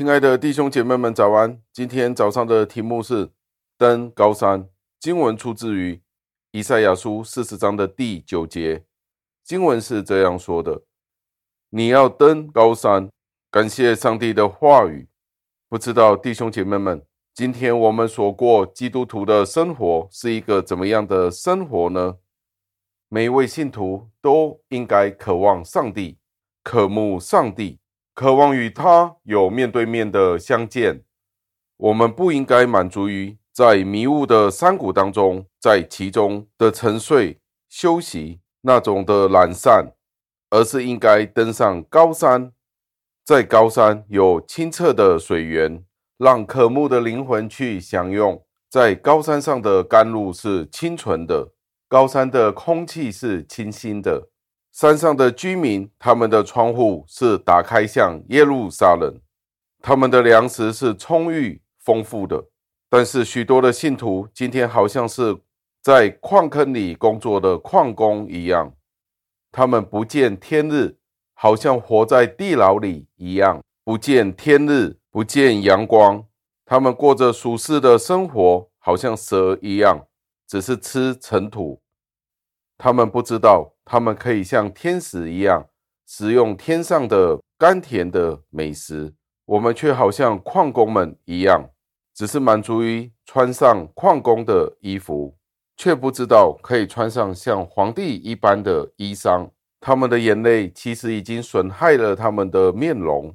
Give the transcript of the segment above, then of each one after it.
亲爱的弟兄姐妹们，早安！今天早上的题目是登高山。经文出自于以赛亚书四十章的第九节。经文是这样说的：“你要登高山，感谢上帝的话语。”不知道弟兄姐妹们，今天我们所过基督徒的生活是一个怎么样的生活呢？每一位信徒都应该渴望上帝，渴慕上帝。渴望与他有面对面的相见，我们不应该满足于在迷雾的山谷当中，在其中的沉睡休息那种的懒散，而是应该登上高山，在高山有清澈的水源，让渴慕的灵魂去享用。在高山上的甘露是清纯的，高山的空气是清新的。山上的居民，他们的窗户是打开向耶路撒冷，他们的粮食是充裕丰富的。但是许多的信徒今天好像是在矿坑里工作的矿工一样，他们不见天日，好像活在地牢里一样，不见天日，不见阳光。他们过着属世的生活，好像蛇一样，只是吃尘土。他们不知道。他们可以像天使一样食用天上的甘甜的美食，我们却好像矿工们一样，只是满足于穿上矿工的衣服，却不知道可以穿上像皇帝一般的衣裳。他们的眼泪其实已经损害了他们的面容，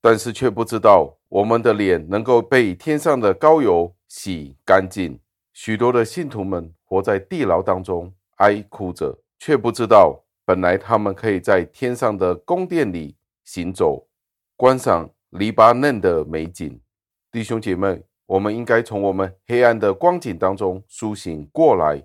但是却不知道我们的脸能够被天上的膏油洗干净。许多的信徒们活在地牢当中，哀哭着。却不知道，本来他们可以在天上的宫殿里行走，观赏黎巴嫩的美景。弟兄姐妹，我们应该从我们黑暗的光景当中苏醒过来，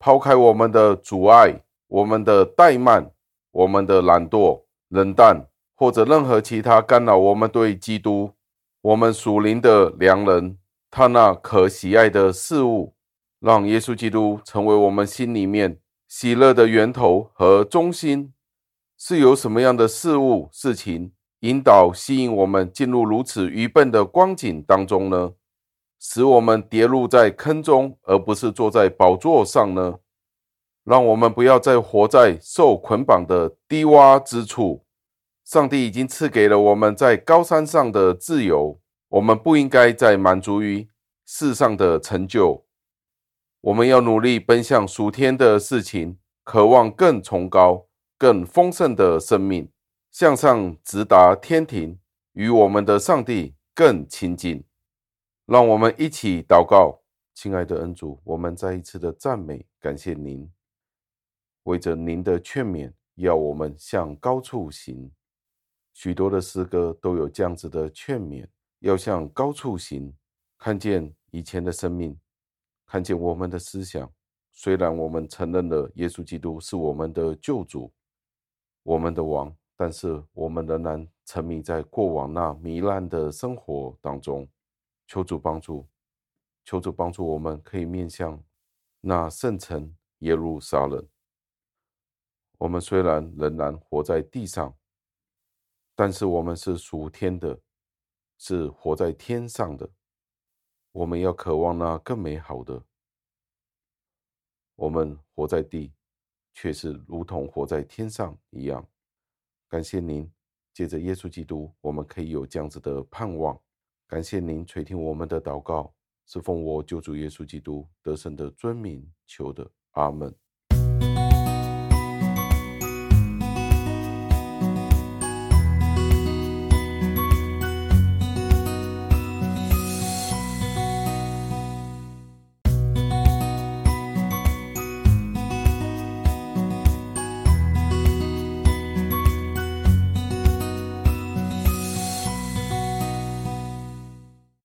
抛开我们的阻碍、我们的怠慢、我们的懒惰、冷淡，或者任何其他干扰我们对基督、我们属灵的良人，他那可喜爱的事物，让耶稣基督成为我们心里面。喜乐的源头和中心，是由什么样的事物、事情引导、吸引我们进入如此愚笨的光景当中呢？使我们跌入在坑中，而不是坐在宝座上呢？让我们不要再活在受捆绑的低洼之处。上帝已经赐给了我们在高山上的自由，我们不应该再满足于世上的成就。我们要努力奔向属天的事情，渴望更崇高、更丰盛的生命，向上直达天庭，与我们的上帝更亲近。让我们一起祷告，亲爱的恩主，我们再一次的赞美感谢您，为着您的劝勉，要我们向高处行。许多的诗歌都有这样子的劝勉，要向高处行，看见以前的生命。看见我们的思想，虽然我们承认了耶稣基督是我们的救主、我们的王，但是我们仍然沉迷在过往那糜烂的生活当中。求主帮助，求主帮助我们，可以面向那圣城耶路撒冷。我们虽然仍然活在地上，但是我们是属天的，是活在天上的。我们要渴望那更美好的。我们活在地，却是如同活在天上一样。感谢您，借着耶稣基督，我们可以有这样子的盼望。感谢您垂听我们的祷告，是奉我救主耶稣基督得胜的尊名求的。阿门。